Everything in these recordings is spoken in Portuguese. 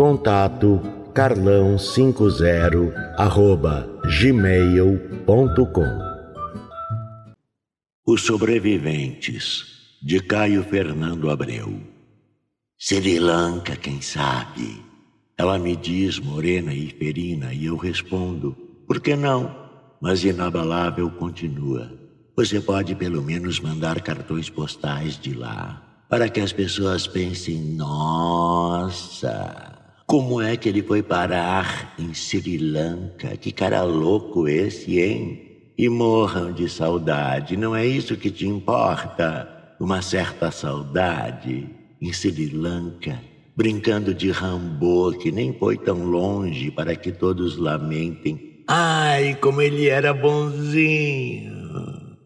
Contato carlão50 arroba gmail.com Os Sobreviventes de Caio Fernando Abreu Sri Lanka, quem sabe? Ela me diz morena e ferina e eu respondo, por que não? Mas inabalável continua. Você pode pelo menos mandar cartões postais de lá, para que as pessoas pensem, nossa, como é que ele foi parar em Sri Lanka? Que cara louco esse, hein? E morram de saudade, não é isso que te importa? Uma certa saudade em Sri Lanka, brincando de Rambo, que nem foi tão longe para que todos lamentem. Ai, como ele era bonzinho!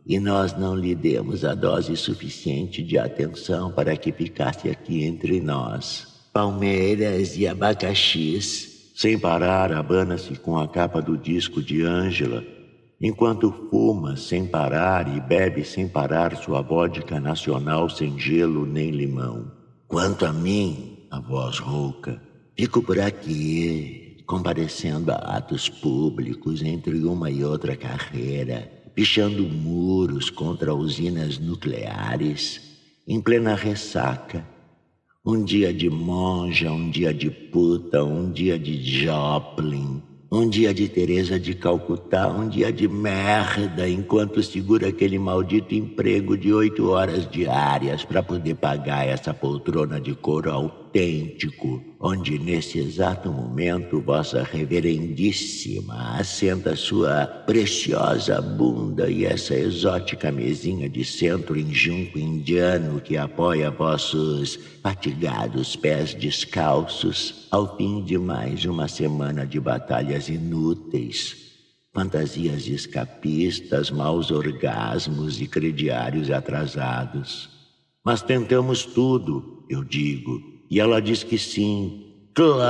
E nós não lhe demos a dose suficiente de atenção para que ficasse aqui entre nós palmeiras e abacaxis. Sem parar, abana-se com a capa do disco de Ângela, enquanto fuma sem parar e bebe sem parar sua vodka nacional sem gelo nem limão. Quanto a mim, a voz rouca, fico por aqui, comparecendo a atos públicos entre uma e outra carreira, pichando muros contra usinas nucleares, em plena ressaca um dia de monja, um dia de puta, um dia de Joplin, um dia de Teresa de Calcutá, um dia de merda, enquanto segura aquele maldito emprego de oito horas diárias para poder pagar essa poltrona de couro autêntico, onde nesse exato momento vossa reverendíssima assenta sua preciosa bunda e essa exótica mesinha de centro em junco indiano que apoia vossos fatigados pés descalços ao fim de mais uma semana de batalhas inúteis, fantasias escapistas, maus orgasmos e crediários atrasados. Mas tentamos tudo, eu digo, e ela diz que sim. Claro,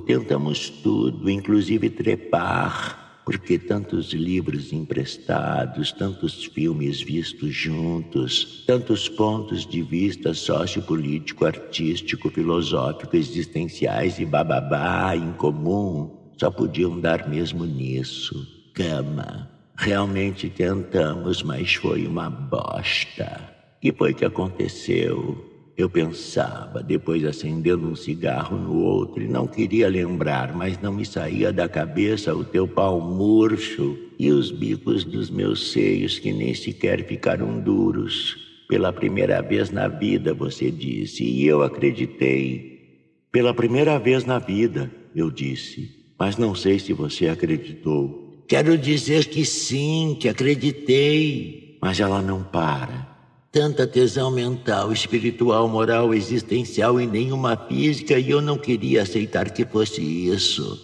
tentamos tudo, inclusive trepar porque tantos livros emprestados, tantos filmes vistos juntos, tantos pontos de vista sociopolítico, artístico, filosófico, existenciais e bababá em comum, só podiam dar mesmo nisso. Cama. Realmente tentamos, mas foi uma bosta. Que foi que aconteceu? Eu pensava, depois acendendo um cigarro no outro, e não queria lembrar, mas não me saía da cabeça o teu pau murcho e os bicos dos meus seios que nem sequer ficaram duros. Pela primeira vez na vida, você disse, e eu acreditei. Pela primeira vez na vida, eu disse, mas não sei se você acreditou. Quero dizer que sim, que acreditei. Mas ela não para. Tanta tesão mental, espiritual, moral, existencial e nenhuma física, e eu não queria aceitar que fosse isso.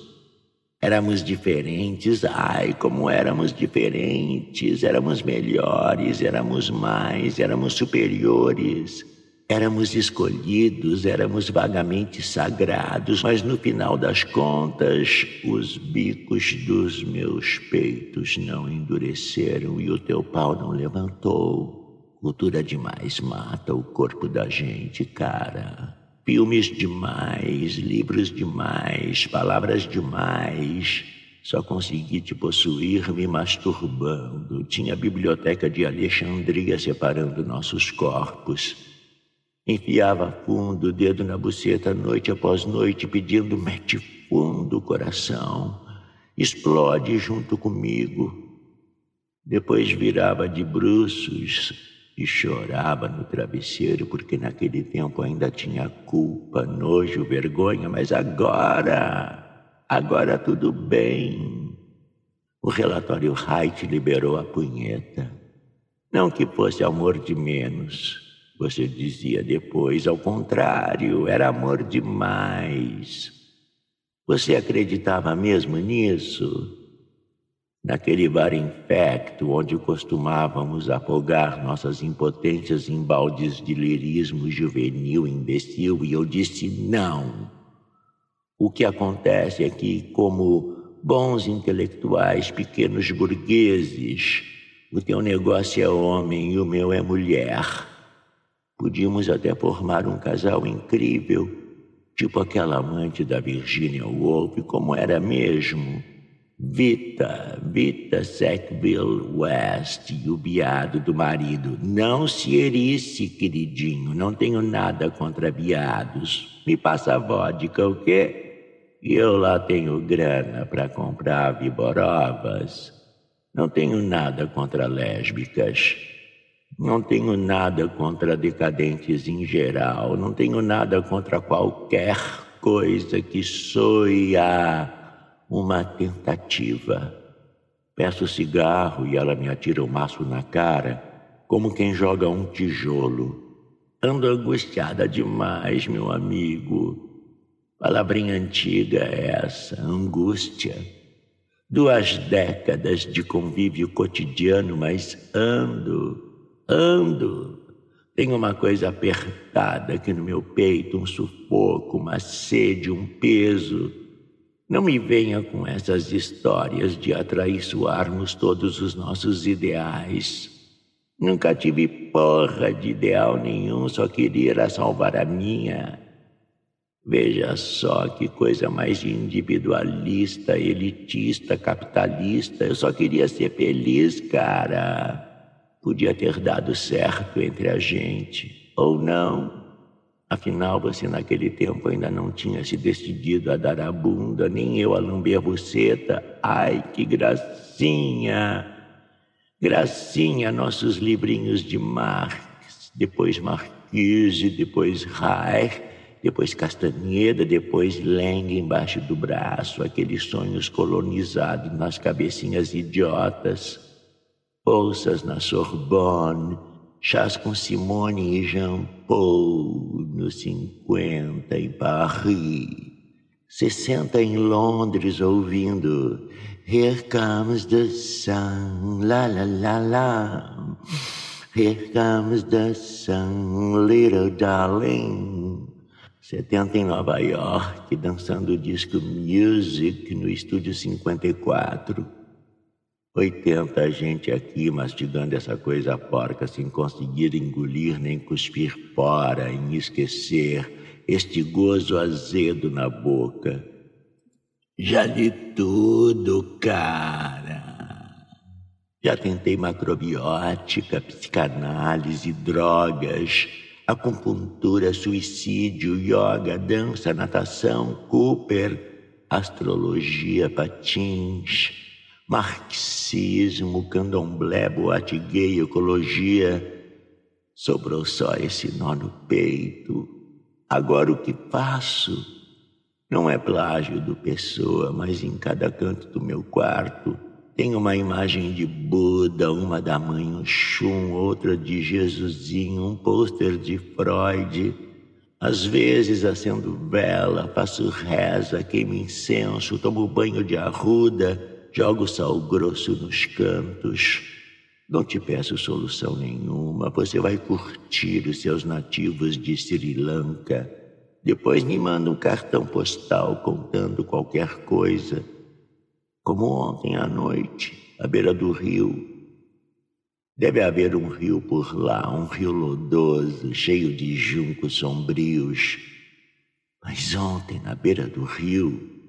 Éramos diferentes, ai, como éramos diferentes, éramos melhores, éramos mais, éramos superiores. Éramos escolhidos, éramos vagamente sagrados, mas no final das contas, os bicos dos meus peitos não endureceram e o teu pau não levantou. Cultura demais mata o corpo da gente, cara. Filmes demais, livros demais, palavras demais. Só consegui te possuir me masturbando. Tinha a biblioteca de Alexandria separando nossos corpos. Enfiava fundo o dedo na buceta noite após noite, pedindo mete fundo o coração. Explode junto comigo. Depois virava de bruços e chorava no travesseiro, porque naquele tempo ainda tinha culpa, nojo, vergonha, mas agora, agora tudo bem. O relatório Haidt liberou a punheta. Não que fosse amor de menos, você dizia depois, ao contrário, era amor demais. Você acreditava mesmo nisso? Naquele bar infecto onde costumávamos afogar nossas impotências em baldes de lirismo juvenil imbecil, e eu disse não. O que acontece é que, como bons intelectuais, pequenos burgueses, o teu negócio é homem e o meu é mulher. Podíamos até formar um casal incrível, tipo aquela amante da Virginia Woolf, como era mesmo Vita, Vita Sackville West o biado do marido. Não se erisse, queridinho. Não tenho nada contra biados. Me passa vodka, o quê? Eu lá tenho grana para comprar viborovas. Não tenho nada contra lésbicas. Não tenho nada contra decadentes em geral. Não tenho nada contra qualquer coisa que soe a uma tentativa. Peço cigarro e ela me atira o maço na cara, como quem joga um tijolo. Ando angustiada demais, meu amigo. Palavrinha antiga é essa, angústia. Duas décadas de convívio cotidiano, mas ando, ando. Tenho uma coisa apertada aqui no meu peito, um sufoco, uma sede, um peso. Não me venha com essas histórias de atraiçoarmos todos os nossos ideais. Nunca tive porra de ideal nenhum, só queria salvar a minha. Veja só que coisa mais individualista, elitista, capitalista. Eu só queria ser feliz, cara. Podia ter dado certo entre a gente, ou não. Afinal, você naquele tempo ainda não tinha se decidido a dar a bunda, nem eu a lamber a buceta. Ai, que gracinha! Gracinha, nossos livrinhos de Marx, depois Marquise, depois Reich, depois Castaneda, depois Leng embaixo do braço, aqueles sonhos colonizados nas cabecinhas idiotas, bolsas na Sorbonne, chás com Simone e Jean Paul nos 50 em Paris, 60 em Londres ouvindo Here comes the sun, la la la la. Here comes the sun, little darling. 70 em Nova York, dançando o disco Music no estúdio 54. 80 gente aqui mastigando essa coisa porca sem conseguir engolir nem cuspir fora, em esquecer este gozo azedo na boca. Já li tudo, cara. Já tentei macrobiótica, psicanálise, drogas, acupuntura, suicídio, yoga, dança, natação, Cooper, astrologia, patins marxismo, candomblé, boate gay, ecologia. Sobrou só esse nó no peito. Agora o que faço? Não é plágio do Pessoa, mas em cada canto do meu quarto tem uma imagem de Buda, uma da mãe Oxum, outra de Jesusinho, um pôster de Freud. Às vezes acendo vela, faço reza, queimo incenso, tomo banho de arruda jogo sal grosso nos cantos. Não te peço solução nenhuma, você vai curtir os seus nativos de Sri Lanka. Depois me manda um cartão postal contando qualquer coisa, como ontem à noite, à beira do rio. Deve haver um rio por lá, um rio lodoso, cheio de juncos sombrios. Mas ontem, na beira do rio,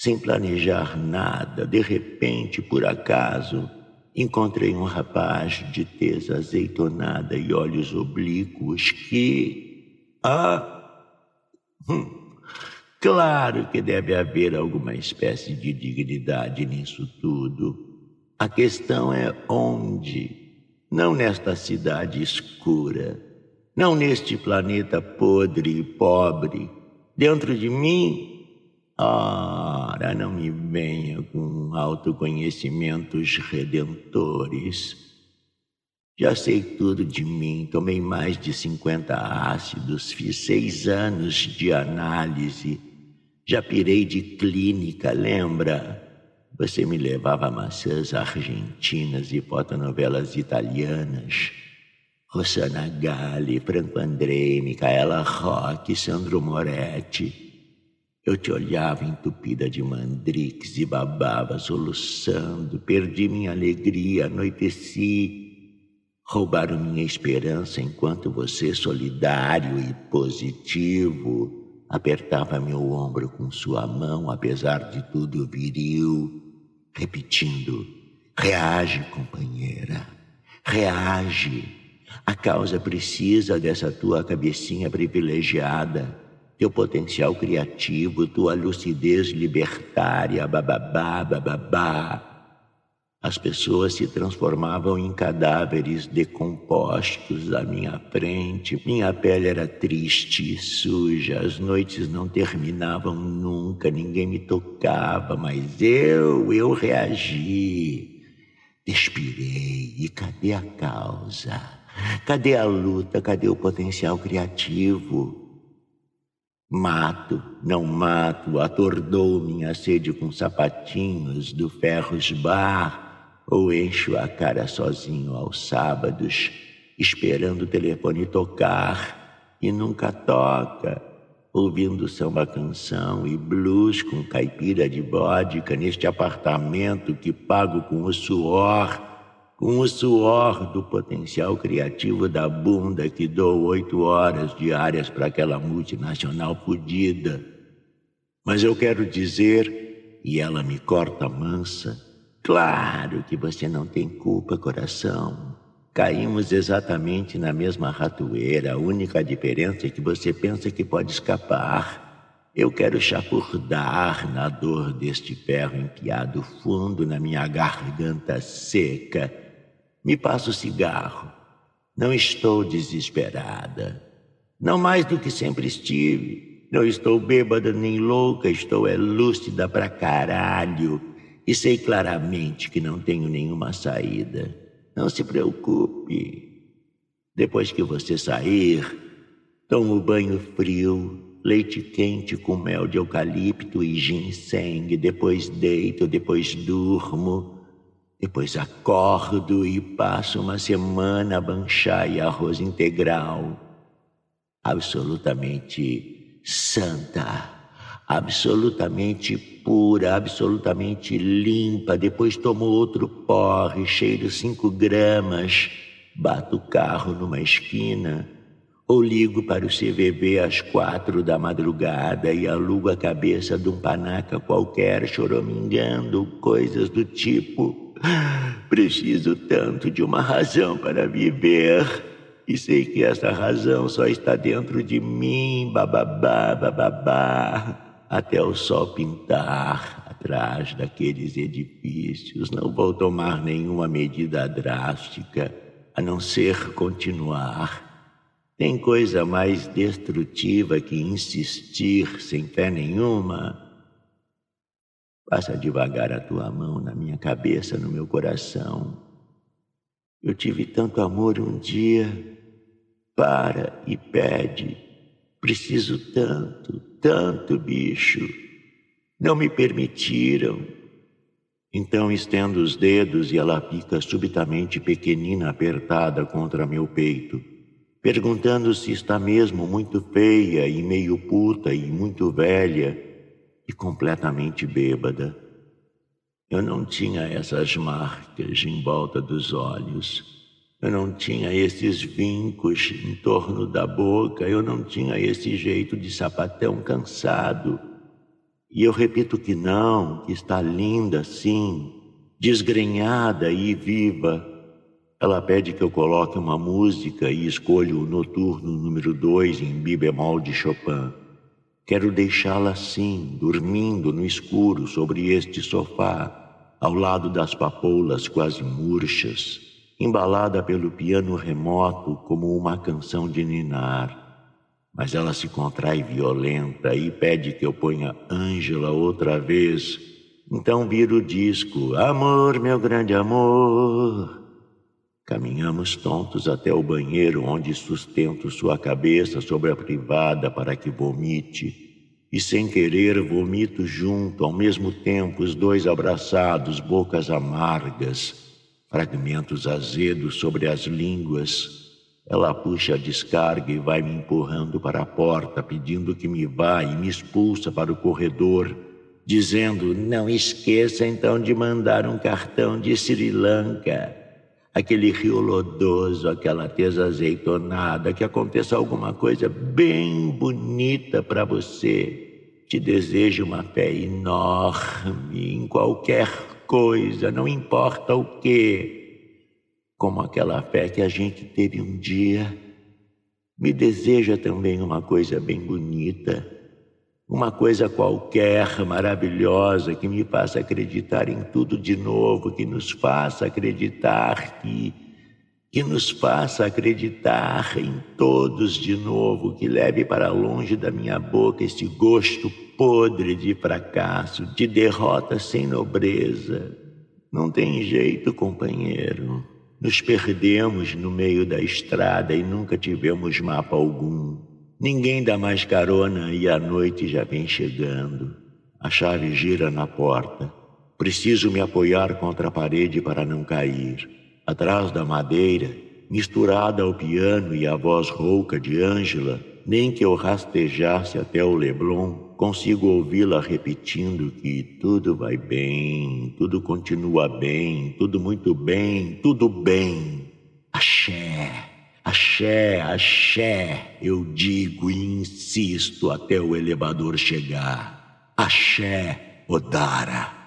sem planejar nada, de repente, por acaso, encontrei um rapaz de tez azeitonada e olhos oblíquos que. Ah! Hum, claro que deve haver alguma espécie de dignidade nisso tudo. A questão é onde, não nesta cidade escura, não neste planeta podre e pobre, dentro de mim. Ora, não me venha com autoconhecimentos redentores. Já sei tudo de mim, tomei mais de 50 ácidos, fiz seis anos de análise, já pirei de clínica, lembra? Você me levava maçãs argentinas e fotonovelas italianas. Rossana Galli, Franco Andrei, Micaela Roque, Sandro Moretti. Eu te olhava entupida de mandrix e babava soluçando. Perdi minha alegria, anoiteci. Roubaram minha esperança enquanto você, solidário e positivo, apertava meu ombro com sua mão, apesar de tudo viril repetindo: reage, companheira, reage. A causa precisa dessa tua cabecinha privilegiada, teu potencial criativo, tua lucidez libertária, bababá, bababá. As pessoas se transformavam em cadáveres decompostos à minha frente. Minha pele era triste, suja, as noites não terminavam nunca, ninguém me tocava, mas eu, eu reagi. Despirei. E cadê a causa? Cadê a luta? Cadê o potencial criativo? Mato, não mato, atordou minha sede com sapatinhos do Ferros Bar ou encho a cara sozinho aos sábados, esperando o telefone tocar e nunca toca, ouvindo samba canção e blues com caipira de vodka neste apartamento que pago com o suor, com o suor do potencial criativo da bunda que dou oito horas diárias para aquela multinacional fodida. Mas eu quero dizer, e ela me corta mansa, Claro que você não tem culpa, coração. Caímos exatamente na mesma ratoeira. A única diferença é que você pensa que pode escapar. Eu quero chapurdar na dor deste ferro enfiado fundo na minha garganta seca. Me passa o cigarro. Não estou desesperada. Não mais do que sempre estive. Não estou bêbada nem louca, estou é lúcida pra caralho e sei claramente que não tenho nenhuma saída. Não se preocupe. Depois que você sair, tomo banho frio, leite quente com mel de eucalipto e ginseng. Depois deito, depois durmo. Depois acordo e passo uma semana a banchar e arroz integral. Absolutamente santa absolutamente pura, absolutamente limpa. Depois tomo outro porre, cheiro cinco gramas. Bato o carro numa esquina ou ligo para o CVV às quatro da madrugada e alugo a cabeça de um panaca qualquer choramingando, coisas do tipo. Preciso tanto de uma razão para viver. E sei que essa razão só está dentro de mim, bababá, bababá até o sol pintar atrás daqueles edifícios. Não vou tomar nenhuma medida drástica, a não ser continuar. Tem coisa mais destrutiva que insistir sem fé nenhuma? Passa devagar a tua mão na minha cabeça, no meu coração. Eu tive tanto amor um dia. Para e pede. Preciso tanto, tanto, bicho. Não me permitiram. Então estendo os dedos e ela fica subitamente pequenina apertada contra meu peito, perguntando se está mesmo muito feia e meio puta e muito velha e completamente bêbada. Eu não tinha essas marcas em volta dos olhos. Eu não tinha esses vincos em torno da boca, eu não tinha esse jeito de sapatão cansado. E eu repito que não, que está linda sim, desgrenhada e viva. Ela pede que eu coloque uma música e escolho o noturno número dois em mi bemol de Chopin. Quero deixá-la assim, dormindo no escuro sobre este sofá, ao lado das papoulas quase murchas, embalada pelo piano remoto como uma canção de ninar. Mas ela se contrai violenta e pede que eu ponha Ângela outra vez. Então vira o disco, Amor, meu grande amor. Caminhamos tontos até o banheiro, onde sustento sua cabeça sobre a privada para que vomite e sem querer vomito junto, ao mesmo tempo, os dois abraçados, bocas amargas, fragmentos azedos sobre as línguas. Ela puxa a descarga e vai me empurrando para a porta, pedindo que me vá e me expulsa para o corredor, dizendo: Não esqueça então de mandar um cartão de Sri Lanka aquele rio lodoso, aquela tesa azeitonada, que aconteça alguma coisa bem bonita para você. Te desejo uma fé enorme em qualquer coisa, não importa o que, como aquela fé que a gente teve um dia. Me deseja também uma coisa bem bonita uma coisa qualquer maravilhosa que me faça acreditar em tudo de novo, que nos faça acreditar que que nos faça acreditar em todos de novo, que leve para longe da minha boca esse gosto podre de fracasso, de derrota sem nobreza. Não tem jeito, companheiro. Nos perdemos no meio da estrada e nunca tivemos mapa algum. Ninguém dá mais carona e a noite já vem chegando. A chave gira na porta. Preciso me apoiar contra a parede para não cair. Atrás da madeira, misturada ao piano e à voz rouca de Ângela, nem que eu rastejasse até o Leblon, consigo ouvi-la repetindo que tudo vai bem, tudo continua bem, tudo muito bem, tudo bem. Axé. Axé, axé, eu digo e insisto até o elevador chegar. Axé, Odara.